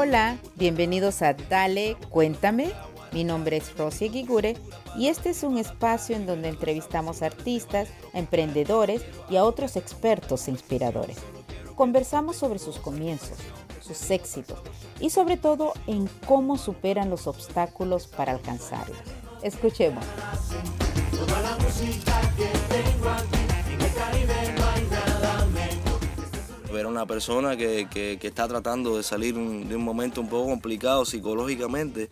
Hola, bienvenidos a Dale, cuéntame. Mi nombre es Rosy Gigure y este es un espacio en donde entrevistamos artistas, emprendedores y a otros expertos e inspiradores. Conversamos sobre sus comienzos, sus éxitos y sobre todo en cómo superan los obstáculos para alcanzarlos. Escuchemos. Ver a una persona que, que, está tratando de salir de un momento un poco complicado psicológicamente,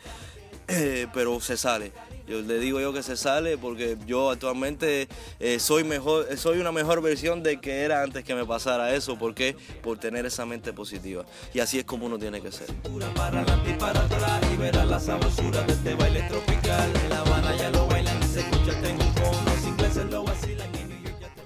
eh, pero se sale. Yo le digo yo que se sale porque yo actualmente eh, soy mejor, soy una mejor versión de que era antes que me pasara eso. ¿Por qué? Por tener esa mente positiva. Y así es como uno tiene que ser.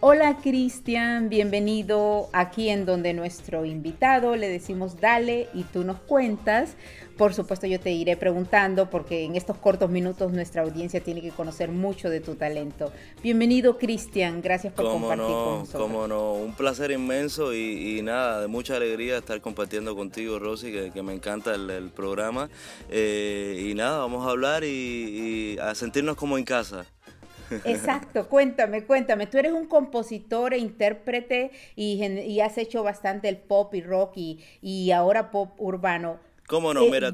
Hola Cristian, bienvenido aquí en donde nuestro invitado le decimos dale y tú nos cuentas. Por supuesto yo te iré preguntando porque en estos cortos minutos nuestra audiencia tiene que conocer mucho de tu talento. Bienvenido Cristian, gracias por compartir con nosotros. Cómo no, un placer inmenso y, nada, de mucha alegría estar compartiendo contigo Rosy, que, me encanta el, programa. Eh, y nada, vamos a hablar y a sentirnos como en casa. Exacto, cuéntame, cuéntame. Tú eres un compositor e intérprete y, has hecho bastante el pop y rock y, y ahora pop urbano. ¿Cómo no? Eh, Mira,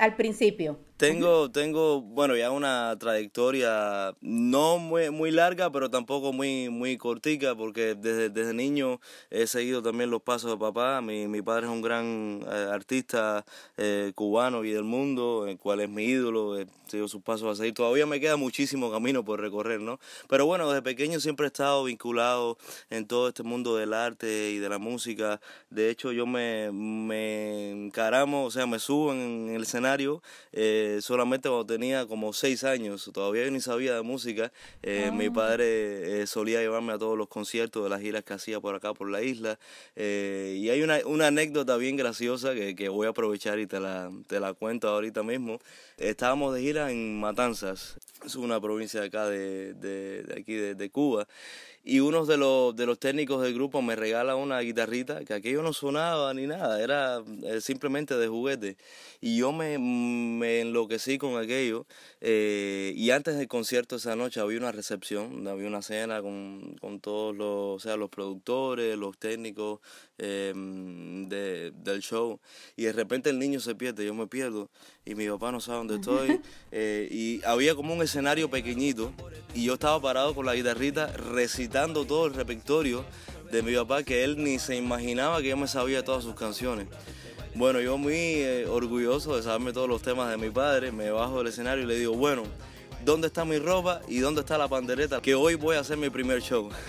al principio. Tengo, tengo, bueno, ya una trayectoria no muy, muy larga, pero tampoco muy, muy cortica, porque desde, desde niño he seguido también los pasos de papá. Mi, mi padre es un gran eh, artista eh, cubano y del mundo, el cual es mi ídolo, he seguido sus pasos a seguir. Todavía me queda muchísimo camino por recorrer, ¿no? Pero bueno, desde pequeño siempre he estado vinculado en todo este mundo del arte y de la música. De hecho, yo me, me encaramo, o sea, me subo en el escenario. Eh, solamente cuando tenía como seis años, todavía ni sabía de música, eh, mi ah. padre eh, solía llevarme a todos los conciertos de las giras que hacía por acá, por la isla. Eh, y hay una, una, anécdota bien graciosa que, que, voy a aprovechar y te la, te la cuento ahorita mismo. Estábamos de gira en Matanzas, es una provincia de acá de, de, de aquí de, de Cuba y uno de los, de los técnicos del grupo me regala una guitarrita que aquello no sonaba ni nada, era eh, simplemente de juguete. Y yo me, me enloquecí con aquello. Eh, y antes del concierto esa noche había una recepción, había una cena con, con todos los, o sea, los productores, los técnicos eh, de, del show. Y de repente el niño se pierde, yo me pierdo y mi papá no sabe dónde estoy. y había como un escenario pequeñito y yo estaba parado con la guitarrita recitando todo el repertorio de mi papá que él ni se imaginaba que yo me sabía todas sus canciones. Bueno, yo muy eh, orgulloso de saberme todos los temas de mi padre, me bajo del escenario y le digo, bueno, ¿dónde está mi ropa y dónde está la pandereta? Que hoy voy a hacer mi primer show.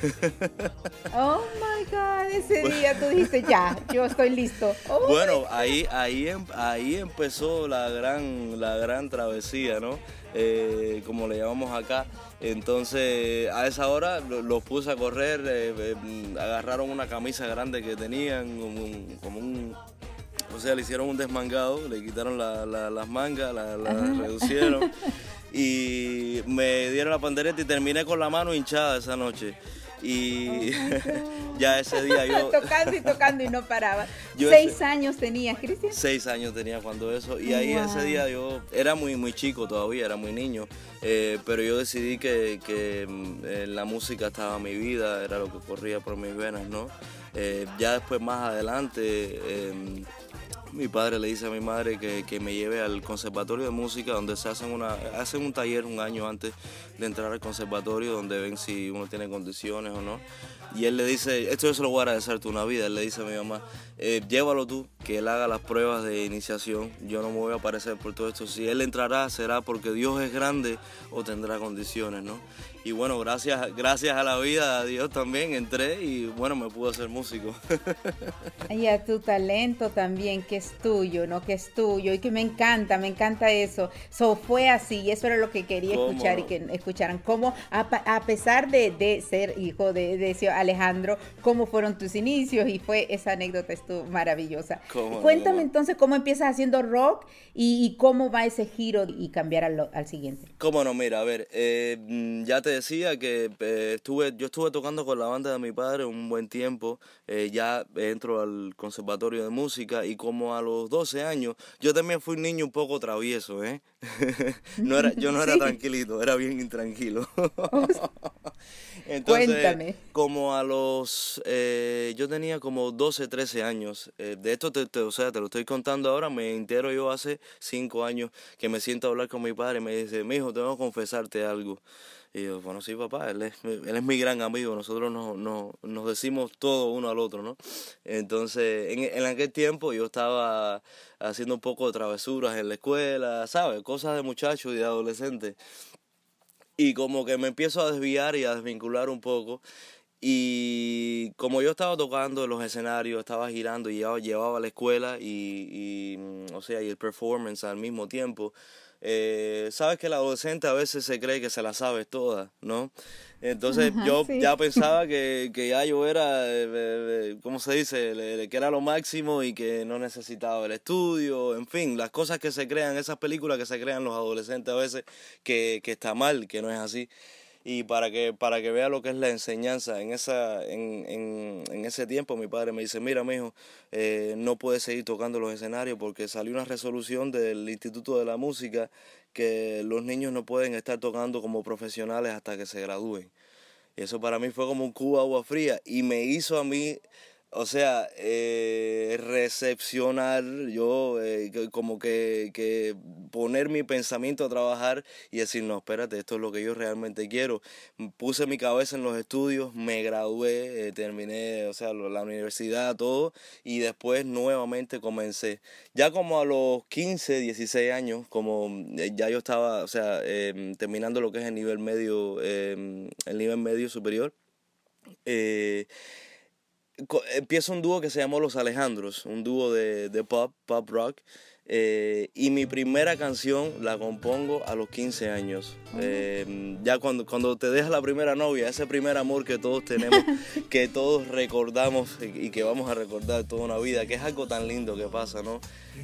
Oh my God, ese día tú dijiste, ya, yo estoy listo. Oh bueno, ahí, ahí, em, ahí empezó la gran, la gran travesía, ¿no? Eh, como le llamamos acá. Entonces a esa hora los puse a correr, eh, eh, agarraron una camisa grande que tenían, como un, o sea, le hicieron un desmangado, le quitaron las mangas, las la reducieron y me dieron la pandereta y terminé con la mano hinchada esa noche y ya ese día yo... tocando y tocando y no paraba. ¿Seis años tenías, Cristian? Seis años tenía cuando eso. Y ahí ese día yo era muy, muy chico todavía, era muy niño. Eh, pero yo decidí que, que mm, eh, la música estaba en mi vida, era lo que corría por mis venas, ¿no? Eh, ya después más adelante em, mi padre le dice a mi madre que, que, me lleve al conservatorio de música donde se hacen una hacen un taller un año antes de entrar al conservatorio donde ven si uno tiene condiciones o no. Y él le dice esto yo se lo voy a agradecer una vida él le dice a mi mamá eh, llévalo tú que él haga las pruebas de iniciación yo no me voy a aparecer por todo esto. Si él entrará será porque Dios es grande o tendrá condiciones no y bueno, gracias, gracias a la vida, a Dios también entré y bueno, me pude hacer músico. y a tu talento también, que es tuyo, ¿no? Que es tuyo y que me encanta, me encanta eso. So, fue así y eso era lo que quería escuchar y que escucharan. Cómo, a, pesar de, ser hijo de, de Alejandro, cómo fueron tus inicios y fue esa anécdota estuvo maravillosa. Cuéntame entonces cómo empiezas haciendo rock y, cómo va ese giro y cambiar al, al siguiente. Cómo no, mira, a ver, eh, mm, ya te decía que eh, estuve, yo estuve tocando con la banda de mi padre un buen tiempo, eh, ya entro al conservatorio de música y como a los 12 años, yo también fui un niño un poco travieso, ¿eh? no era, yo no era tranquilito, era bien intranquilo. Entonces, Cuéntame. como a los, eh, yo tenía como 12, 13 años, eh, de esto te, o sea, te lo estoy contando ahora, me entero yo hace 5 años que me siento a hablar con mi padre y me dice, mi hijo, tengo que confesarte algo. Y yo, bueno, sí, papá, él es, él es mi gran amigo, nosotros nos, nos, decimos todo uno al otro, ¿no? Entonces, en, en, aquel tiempo yo estaba haciendo un poco de travesuras en la escuela, ¿sabes? Cosas de muchachos y de adolescentes. Y como que me empiezo a desviar y a desvincular un poco. Y como yo estaba tocando en los escenarios, estaba girando y llevaba, llevaba la escuela y, y, mm, o sea, y el performance al mismo tiempo, eh, sabes que el adolescente a veces se cree que se la sabe toda, ¿no? Entonces yo ya pensaba que, que, ya yo era, eh, eh, ¿cómo se dice? Que era lo máximo y que no necesitaba el estudio, en fin, las cosas que se crean, esas películas que se crean los adolescentes a veces, que, que está mal, que no es así y para que para que vea lo que es la enseñanza en esa en, en, en ese tiempo mi padre me dice mira mijo eh, no puedes seguir tocando los escenarios porque salió una resolución del Instituto de la Música que los niños no pueden estar tocando como profesionales hasta que se gradúen y eso para mí fue como un cubo agua fría y me hizo a mí o sea, eh, recepcionar, yo eh, como que, que, poner mi pensamiento a trabajar y decir, no, espérate, esto es lo que yo realmente quiero. Puse mi cabeza en los estudios, me gradué, eh, terminé, o sea, la universidad, todo, y después nuevamente comencé. Ya como a los 15, 16 años, como eh, ya yo estaba, o sea, em, terminando lo que es el nivel medio, em, el nivel medio superior, eh, empiezo un dúo que se llamó Los Alejandros, un dúo de, de pop, pop rock. Eh, y mi primera canción la compongo a los 15 años. Eh, ya cuando, cuando te dejas la primera novia, ese primer amor que todos tenemos, que todos recordamos y que vamos a recordar toda una vida, que es algo tan lindo que pasa, ¿no?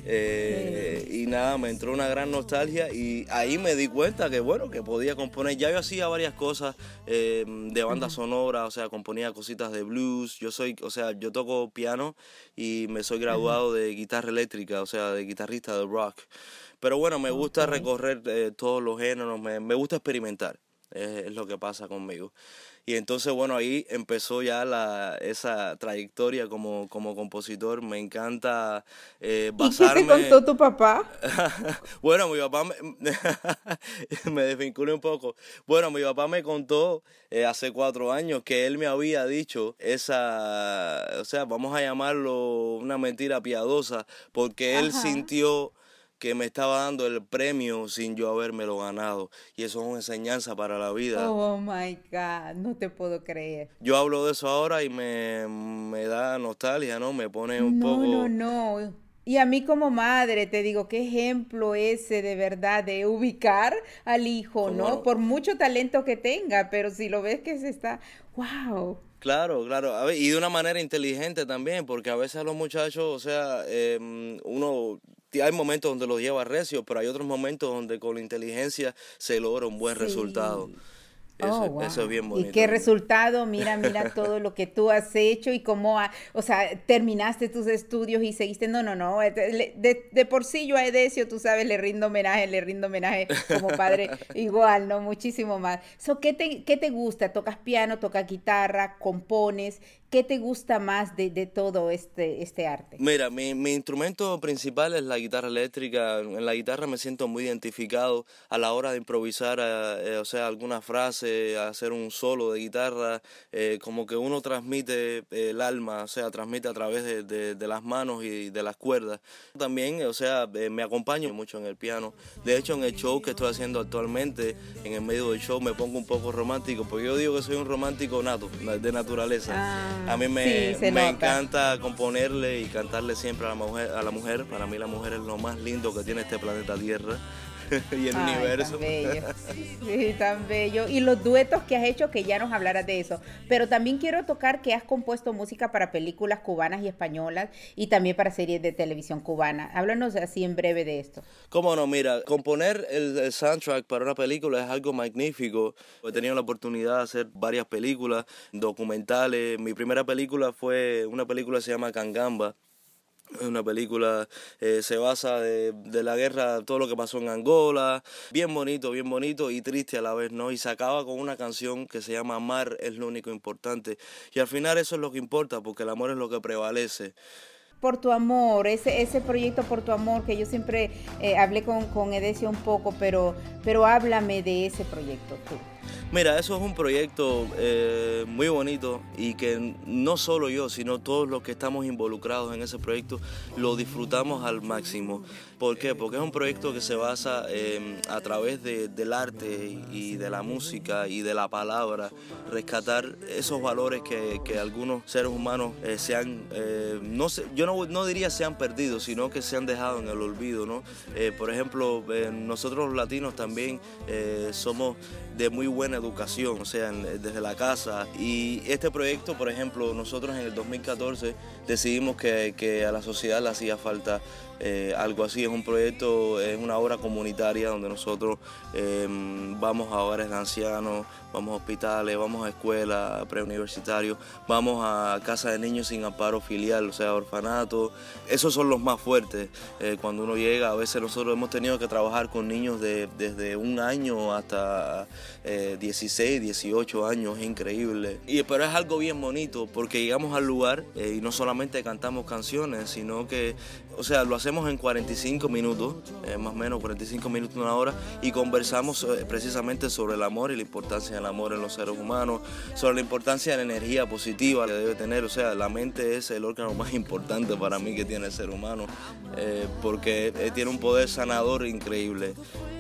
Eh, y nada, me entró una gran nostalgia y ahí me di cuenta que bueno, que podía componer. Ya yo hacía varias cosas eh, de banda sonora, o sea, componía cositas de blues. Yo soy, o sea, yo toco piano y me soy graduado de guitarra eléctrica, o sea, de guitarrista de rock. Pero bueno, me gusta recorrer eh, todos los géneros, me, me gusta experimentar, es lo que pasa conmigo. Y entonces, bueno, ahí empezó ya la, esa trayectoria como, como compositor. Me encanta eh, basarme... ¿Y qué te contó tu papá? bueno, mi papá me, me desvinculé un poco. Bueno, mi papá me contó eh, hace cuatro años que él me había dicho esa, o sea, vamos a llamarlo una mentira piadosa, porque él sintió que me estaba dando el premio sin yo habérmelo ganado. Y eso es una enseñanza para la vida. Oh my God, no te puedo creer. Yo hablo de eso ahora y me, me da nostalgia, ¿no? Me pone un poco. No, no, no. Y a mí como madre te digo, qué ejemplo ese de verdad de ubicar al hijo, ¿no? Por mucho talento que tenga, pero si lo ves que se está, wow. Claro, claro, y de una manera inteligente también, porque a veces a los muchachos, o sea, em, uno hay momentos donde los lleva recio, pero hay otros momentos donde con la inteligencia se logra un buen resultado. Oh, eso, es bien bonito. Y qué resultado, mira, mira todo lo que tú has hecho y cómo, o sea, terminaste tus estudios y seguiste, no, no, no, de, de, por sí yo a Edesio, tú sabes, le rindo homenaje, le rindo homenaje como padre, igual, ¿no? Muchísimo más. So, ¿qué, te, ¿Qué te gusta? ¿Tocas piano, tocas guitarra, compones? ¿Qué te gusta más de, de todo este, este arte? Mira, mi, mi, instrumento principal es la guitarra eléctrica. En la guitarra me siento muy identificado a la hora de improvisar, eh, o sea, alguna frase, hacer un solo de guitarra, eh, como que uno transmite el alma, o sea, transmite a través de, de, de, las manos y de las cuerdas. También, o sea, eh, me acompaño mucho en el piano. De hecho, en el show que estoy haciendo actualmente, en el medio del show me pongo un poco romántico, porque yo digo que soy un romántico nato, de naturaleza. Ah. A mí me, me encanta componerle y cantarle siempre a la, mujer, a la mujer. Para mí la mujer es lo más lindo que tiene este planeta Tierra y el universo. Tan bello. Sí, tan bello. Y los duetos que has hecho, que ya nos hablarás de eso. Pero también quiero tocar que has compuesto música para películas cubanas y españolas y también para series de televisión cubana. Háblanos así en breve de esto. Cómo no, mira, componer el, el soundtrack para una película es algo magnífico. He tenido la oportunidad de hacer varias películas, documentales. Mi primera película fue una película que se llama Cangamba una película, eh, se basa de, de, la guerra, todo lo que pasó en Angola, bien bonito, bien bonito y triste a la vez, ¿no? Y se acaba con una canción que se llama Amar es lo único importante. Y al final eso es lo que importa, porque el amor es lo que prevalece por tu amor, ese, ese proyecto por tu amor, que yo siempre eh, hablé con, con Edesio un poco, pero, pero háblame de ese proyecto tú. Mira, eso es un proyecto eh, muy bonito y que no solo yo, sino todos los que estamos involucrados en ese proyecto lo disfrutamos al máximo. ¿Por qué? Porque es un proyecto que se basa em, a través del arte y de la música y de la palabra, rescatar esos valores que, algunos seres humanos eh, se han, eh, no sé, yo no, no, diría se han perdido, sino que se han dejado en el olvido. ¿no? por ejemplo, nosotros los latinos también somos de muy buena educación, o sea, desde la casa. Y este proyecto, por ejemplo, nosotros en el 2014 decidimos que, que a la sociedad le hacía falta eh, algo así. Es un proyecto, es una obra comunitaria donde nosotros em, vamos a hogares de ancianos, vamos a hospitales, vamos a escuelas preuniversitarios, vamos a casa de niños sin amparo filial, o sea, orfanato. Esos son los más fuertes. Eh, cuando uno llega, a veces nosotros hemos tenido que trabajar con niños de, desde un año hasta 16, eh, 18 años, es increíble. Y, pero es algo bien bonito porque llegamos al lugar y no solamente cantamos canciones, sino que, o sea, lo hacemos en 45 minutos, eh, más o menos 45 minutos, una hora, y conversamos eh, precisamente sobre el amor y la importancia del amor en los seres humanos, sobre la importancia de la energía positiva que debe tener. O sea, la mente es el órgano más importante para mí que tiene el ser humano, eh, porque tiene un poder sanador increíble.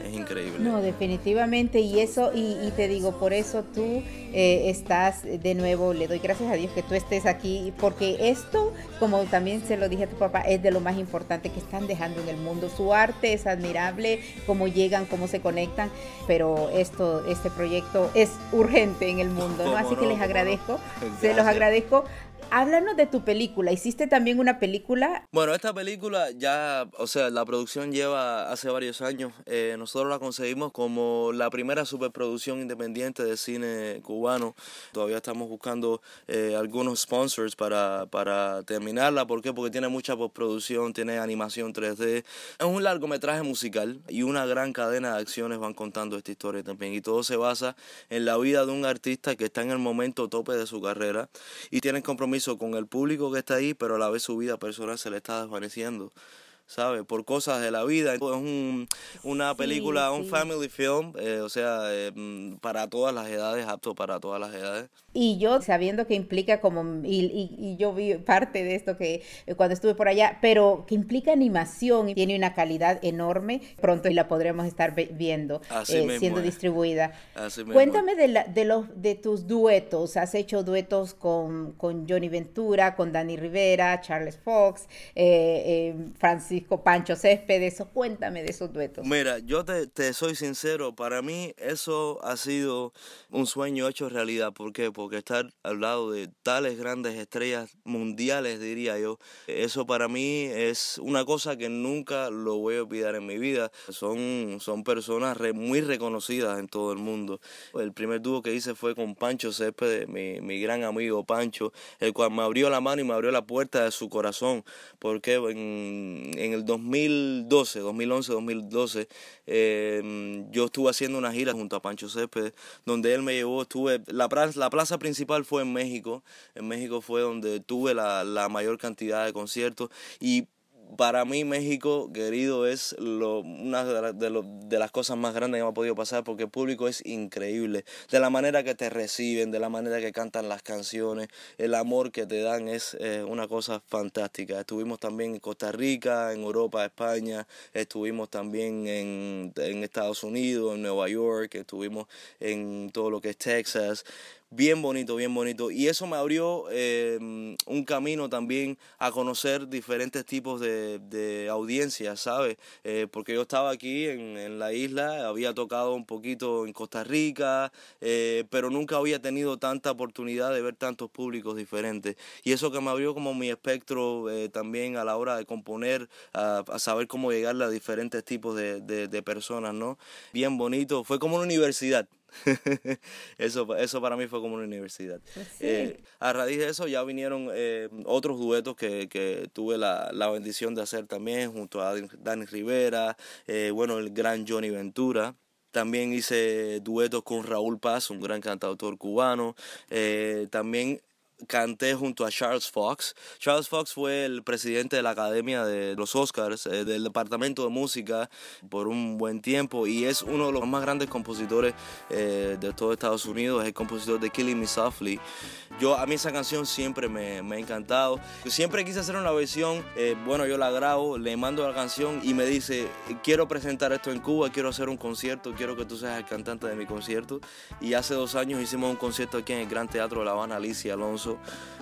Es increíble. No, definitivamente, y eso, y, te digo, por eso tú estás de nuevo, le doy gracias a Dios que tú estés aquí, porque esto, como también se lo dije a tu papá, es de lo más importante que están dejando en el mundo. Su arte es admirable, cómo llegan, cómo se conectan, pero esto, este proyecto es urgente en el mundo, ¿no? Así que les agradezco, se los agradezco háblanos de tu película. ¿Hiciste también una película? Bueno, esta película ya, o sea, la producción lleva hace varios años. Eh, nosotros la conseguimos como la primera superproducción independiente de cine cubano. Todavía estamos buscando eh, algunos sponsors para, para terminarla. ¿Por qué? Porque tiene mucha postproducción, tiene animación 3D. Es un largometraje musical y una gran cadena de acciones van contando esta historia también. Y todo se basa en la vida de un artista que está en el momento tope de su carrera y tiene compromiso con el público que está ahí, pero a la vez su vida personal se le está desvaneciendo. ¿Sabes? Por cosas de la vida. Es un, una película, un family film, eh, o sea, eh, para todas las edades, apto para todas las edades. Y yo sabiendo que implica como, y, y, yo vi parte de esto que eh, cuando estuve por allá, pero que implica animación y tiene una calidad enorme, pronto y la podremos estar viendo siendo distribuida. Cuéntame de, la, de, los, de tus duetos, has hecho duetos con, con Johnny Ventura, con Danny Rivera, Charles Fox, Francis Francisco Pancho Céspedes, eso cuéntame de esos duetos. Mira, yo te, soy sincero, para mí eso ha sido un sueño hecho realidad. ¿Por qué? Porque estar al lado de tales grandes estrellas mundiales, diría yo, eso para mí es una cosa que nunca lo voy a olvidar en mi vida. Son, son personas muy reconocidas en todo el mundo. El primer dúo que hice fue con Pancho Céspedes, mi, mi gran amigo Pancho, el cual me abrió la mano y me abrió la puerta de su corazón. Porque en, en el 2012, 2011, 2012, yo estuve haciendo una gira junto a Pancho Céspedes, donde él me llevó, estuve, la, la plaza principal fue en México, en México fue donde tuve la, la mayor cantidad de conciertos y para mí México, querido, es lo, una de, las cosas más grandes que me ha podido pasar porque el público es increíble. De la manera que te reciben, de la manera que cantan las canciones, el amor que te dan es eh, una cosa fantástica. Estuvimos también en Costa Rica, en Europa, España, estuvimos también en, en Estados Unidos, en Nueva York, estuvimos en todo lo que es Texas bien bonito, bien bonito. Y eso me abrió em, un camino también a conocer diferentes tipos de, de audiencias, ¿sabes? Eh, porque yo estaba aquí en, en, la isla, había tocado un poquito en Costa Rica, eh, pero nunca había tenido tanta oportunidad de ver tantos públicos diferentes. Y eso que me abrió como mi espectro eh, también a la hora de componer, a, a, saber cómo llegarle a diferentes tipos de, de personas, ¿no? Bien bonito, fue como una universidad eso, eso para mí fue como una universidad. Pues eh, a raíz de eso ya vinieron eh, otros duetos que, que tuve la, la, bendición de hacer también junto a Dani Rivera, eh, bueno, el gran Johnny Ventura. También hice duetos con Raúl Paz, un gran cantautor cubano. también canté junto a Charles Fox. Charles Fox fue el presidente de la Academia de los Oscars, eh, del Departamento de Música, por un buen tiempo y es uno de los más grandes compositores eh, de todo Estados Unidos, es el compositor de Killing Me Softly. Yo, a mí esa canción siempre me, me ha encantado. Siempre quise hacer una versión, eh, bueno, yo la grabo, le mando la canción y me dice, quiero presentar esto en Cuba, quiero hacer un concierto, quiero que tú seas el cantante de mi concierto. Y hace dos años hicimos un concierto aquí en el Gran Teatro de La Habana, Alicia Alonso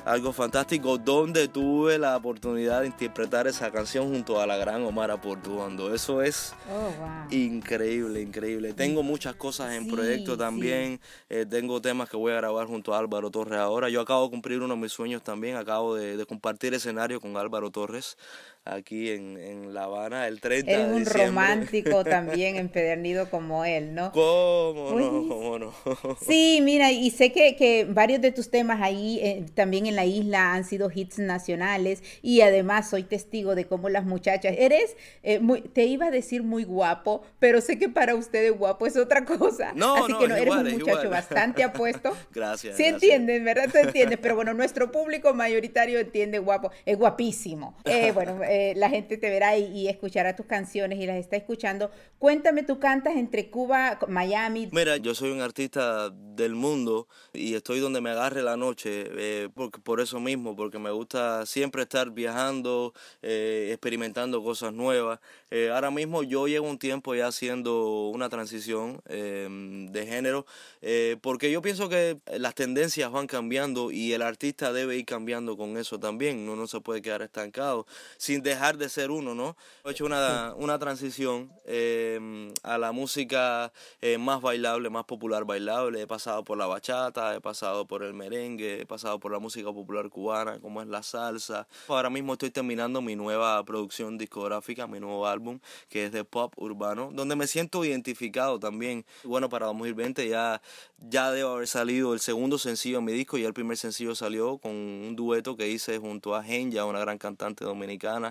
algo fantástico, donde tuve la oportunidad de interpretar esa canción junto a la gran Omar Portuondo. Eso es oh, increíble, increíble. Tengo muchas cosas en proyecto también. Eh, tengo temas que voy a grabar junto a Álvaro Torres ahora. Yo acabo de cumplir uno de mis sueños también. Acabo de, de compartir escenario con Álvaro Torres aquí en, en La Habana el 30 Eres un romántico también empedernido como él, ¿no? ¿Cómo no? ¿Cómo no? sí, mira, y sé que, que varios de tus temas ahí eh, también en la isla han sido hits nacionales y además soy testigo de cómo las muchachas, eres, eh, muy, te iba a decir muy guapo, pero sé que para ustedes guapo es otra cosa. No, Así que no, eres un muchacho bastante apuesto. gracias. Sí entienden, ¿verdad? Tú entiendes, pero bueno, nuestro público mayoritario entiende guapo, es guapísimo. Eh, bueno, eh, la gente te verá y, escuchará tus canciones y las está escuchando. Cuéntame, tú cantas entre Cuba, Miami. Mira, yo soy un artista del mundo y estoy donde me agarre la noche, eh, porque, por eso mismo, porque me gusta siempre estar viajando, eh, experimentando cosas nuevas. ahora mismo yo llevo un tiempo ya haciendo una transición de género, porque yo pienso que las tendencias van cambiando y el artista debe ir cambiando con eso también. Uno no se puede quedar estancado. Sin dejar de ser uno, ¿no? He hecho una, una transición em, a la música eh, más bailable, más popular bailable. He pasado por la bachata, he pasado por el merengue, he pasado por la música popular cubana, como es la salsa. Ahora mismo estoy terminando mi nueva producción discográfica, mi nuevo álbum, que es de pop urbano, donde me siento identificado también. Bueno, para 2020 ya, ya debo haber salido el segundo sencillo de mi disco y el primer sencillo salió con un dueto que hice junto a Genya, una gran cantante dominicana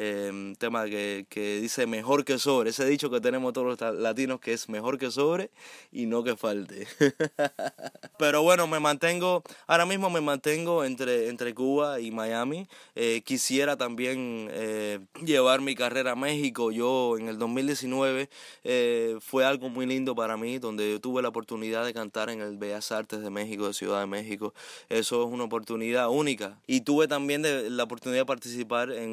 eh, tema que, que, dice mejor que sobre, ese dicho que tenemos todos los latinos que es mejor que sobre y no que falte. Pero bueno, me mantengo, ahora mismo me mantengo entre, entre Cuba y Miami. Eh, quisiera también eh, llevar mi carrera a México. Yo en el 2019 eh, fue algo muy lindo para mí, donde yo tuve la oportunidad de cantar en el Bellas Artes de México, de Ciudad de México. Eso es una oportunidad única. Y tuve también la oportunidad de participar en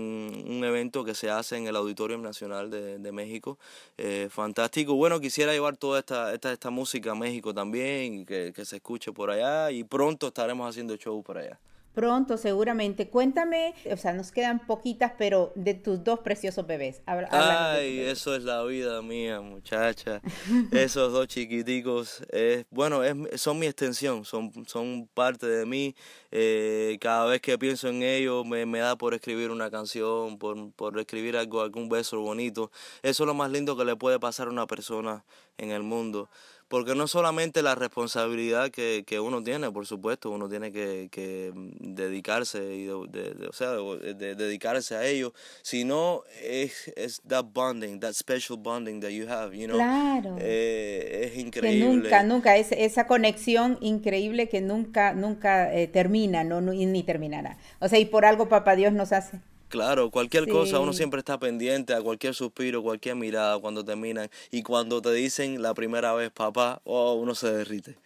un evento que se hace en el Auditorio Nacional de, de México. Eh, fantástico. Bueno, quisiera llevar toda esta, esta, esta música a México también, que, que se escuche por allá y pronto estaremos haciendo show por allá. Pronto, seguramente. Cuéntame, o sea, nos quedan poquitas, pero de tus dos preciosos bebés. Ay, eso es la vida mía, muchacha. Esos dos chiquiticos, es, bueno, es, son mi extensión, son, son parte de mí. Eh, cada vez que pienso en ellos me, me, da por escribir una canción, por, por escribir algo, algún beso bonito. Eso es lo más lindo que le puede pasar a una persona en el mundo porque no solamente la responsabilidad que, que uno tiene, por supuesto, uno tiene que, que dedicarse, y de, o sea, de, dedicarse a ello, sino es, es that bonding, that special bonding that you have, you know. Claro. Eh, es increíble. Que nunca, nunca, es, esa conexión increíble que nunca, nunca eh, termina, no, ni terminará. O sea, y por algo Papá Dios nos hace. Claro, cualquier cosa, uno siempre está pendiente a cualquier suspiro, cualquier mirada cuando terminan. Y cuando te dicen la primera vez papá, oh, uno se derrite.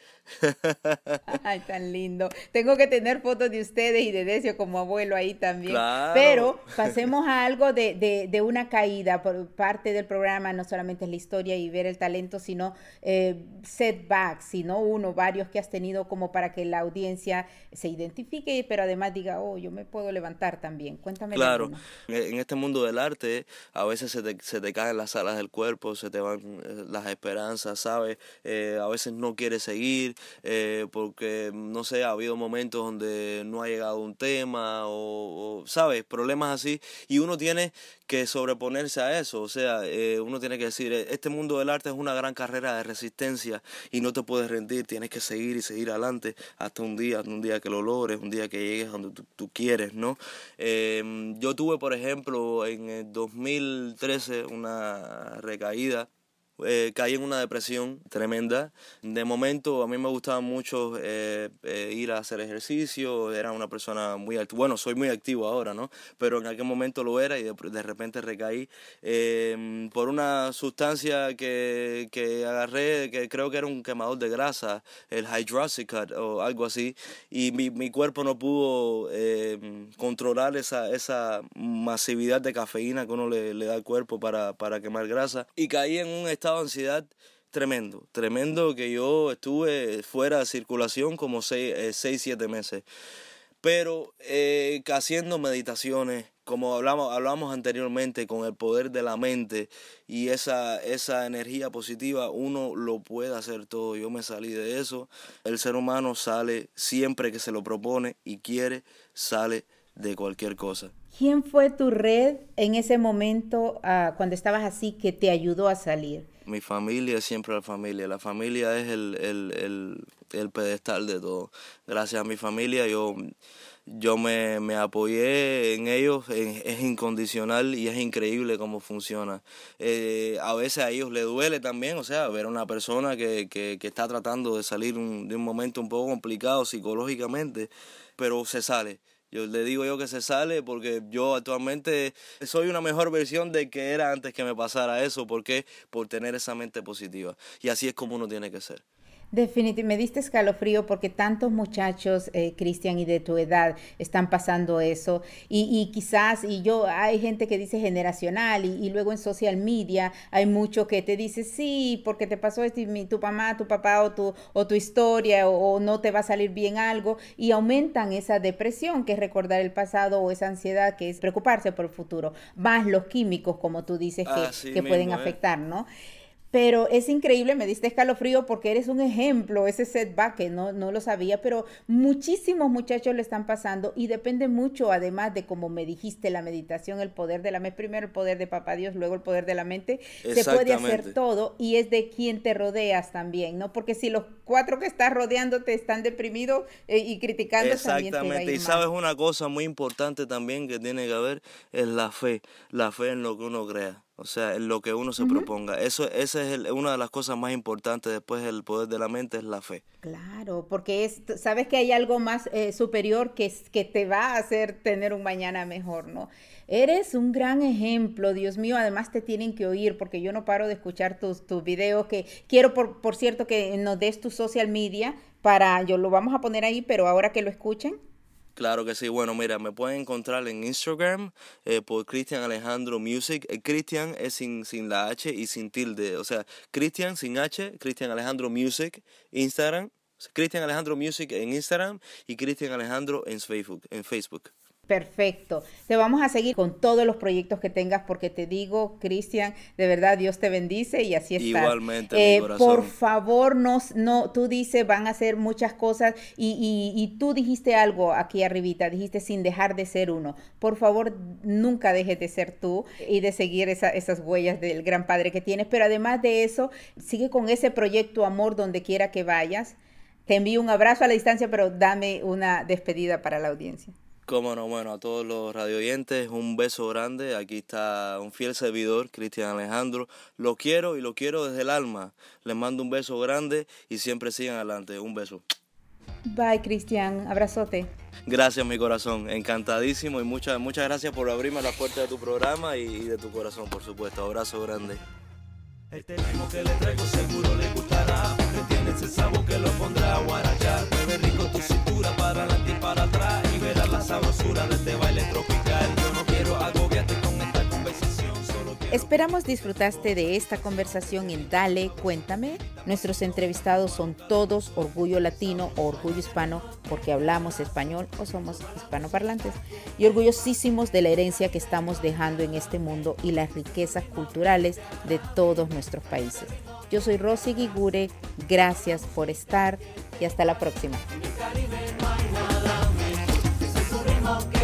Ay, tan lindo. Tengo que tener fotos de ustedes y de Decio como abuelo ahí también. Pero pasemos a algo de, de, una caída por parte del programa, no solamente es la historia y ver el talento, sino eh, setbacks, sino uno, varios que has tenido como para que la audiencia se identifique, pero además diga, oh, yo me puedo levantar también. Cuéntame. Claro, en este mundo del arte a veces se te, se te caen las alas del cuerpo, se te van eh, las esperanzas, ¿sabes? Eh, a veces no quieres seguir eh, porque, no sé, ha habido momentos donde no ha llegado un tema o, ¿sabes? Problemas así. Y uno tiene que sobreponerse a eso. O sea, eh, uno tiene que decir, eh, este mundo del arte es una gran carrera de resistencia y no te puedes rendir, tienes que seguir y seguir adelante hasta un día, un día que lo logres, un día que llegues donde tú, quieres, ¿no? Em, yo tuve, por ejemplo, en el 2013 una recaída eh, caí en una depresión tremenda. De momento a mí me gustaba mucho eh, eh, ir a hacer ejercicio, era una persona muy activa, bueno, soy muy activo ahora, ¿no? Pero en aquel momento lo era y de, repente recaí em, por una sustancia que, que, agarré, que creo que era un quemador de grasa, el hydroxycut o algo así, y mi, mi cuerpo no pudo em, controlar esa, esa masividad de cafeína que uno le, le da al cuerpo para, para quemar grasa y caí en un estado de ansiedad tremendo, tremendo que yo estuve fuera de circulación como 6, 7 eh, meses. Pero eh, haciendo meditaciones, como hablamos, hablamos anteriormente, con el poder de la mente y esa, esa energía positiva, uno lo puede hacer todo. Yo me salí de eso. El ser humano sale siempre que se lo propone y quiere, sale de cualquier cosa. ¿Quién fue tu red en ese momento, ah, cuando estabas así, que te ayudó a salir? Mi familia, siempre la familia. La familia es el, el, el, pedestal de todo. Gracias a mi familia yo, yo me, me apoyé en ellos, es, incondicional y es increíble cómo funciona. Eh, a veces a ellos les duele también, o sea, ver a una persona que, que, que está tratando de salir de un momento un poco complicado psicológicamente, pero se sale yo le digo yo que se sale porque yo actualmente soy una mejor versión de que era antes que me pasara eso. ¿Por qué? Por tener esa mente positiva. Y así es como uno tiene que ser. Definitivamente, me diste escalofrío porque tantos muchachos, eh, Cristian, y de tu edad están pasando eso. Y, quizás, y yo, hay gente que dice generacional, y, luego en social media hay mucho que te dice, sí, porque te pasó esto, y tu mamá, tu papá, o tu, o tu historia, o, no te va a salir bien algo, y aumentan esa depresión, que es recordar el pasado, o esa ansiedad, que es preocuparse por el futuro, más los químicos, como tú dices, que, que pueden afectar, ¿no? Pero es increíble, me diste escalofrío porque eres un ejemplo, ese setback que no, no lo sabía, pero muchísimos muchachos le están pasando y depende mucho, además de como me dijiste, la meditación, el poder de la mente, primero el poder de Papá Dios, luego el poder de la mente, se puede hacer todo y es de quien te rodeas también, ¿no? Porque si los cuatro que estás rodeándote están deprimidos eh, y criticando, Exactamente, también te y sabes una cosa muy importante también que tiene que haber, es la fe, la fe en lo que uno crea. O sea, en lo que uno se proponga. Eso, esa es una de las cosas más importantes después del poder de la mente, es la fe. Claro, porque es, sabes que hay algo más eh, superior que, que te va a hacer tener un mañana mejor, ¿no? Eres un gran ejemplo, Dios mío, además te tienen que oír porque yo no paro de escuchar tus, tus videos, que quiero, por, por cierto, que nos des tu social media para, yo lo vamos a poner ahí, pero ahora que lo escuchen. Claro que sí. Bueno, mira, me pueden encontrar en Instagram eh, por Cristian Alejandro Music. El Cristian es sin, sin la H y sin tilde. O sea, Cristian sin H, Cristian Alejandro Music, Instagram. Cristian Alejandro Music en Instagram y Cristian Alejandro en Facebook. En Facebook. Perfecto. Te vamos a seguir con todos los proyectos que tengas porque te digo, Cristian, de verdad Dios te bendice y así está. Igualmente. Eh, por favor, no, no, tú dices, van a hacer muchas cosas y, y, tú dijiste algo aquí arribita, dijiste sin dejar de ser uno. Por favor, nunca dejes de ser tú y de seguir esas huellas del gran padre que tienes, pero además de eso, sigue con ese proyecto amor donde quiera que vayas. Te envío un abrazo a la distancia, pero dame una despedida para la audiencia. Cómo no, bueno, a todos los radioyentes, un beso grande. Aquí está un fiel servidor, Cristian Alejandro. Lo quiero y lo quiero desde el alma. Les mando un beso grande y siempre sigan adelante. Un beso. Bye, Cristian. Abrazote. Gracias, mi corazón. Encantadísimo y muchas, muchas gracias por abrirme la puerta de tu programa y de tu corazón, por supuesto. Abrazo grande. Este que le traigo seguro de este baile tropical. Yo no quiero agobiarte con esta conversación, solo quiero... Esperamos disfrutaste de esta conversación en Dale, Cuéntame. Nuestros entrevistados son todos orgullo latino o orgullo hispano porque hablamos español o somos hispanoparlantes y orgullosísimos de la herencia que estamos dejando en este mundo y las riquezas culturales de todos nuestros países. Yo soy Rosy Guigure, gracias por estar y hasta la próxima. Okay.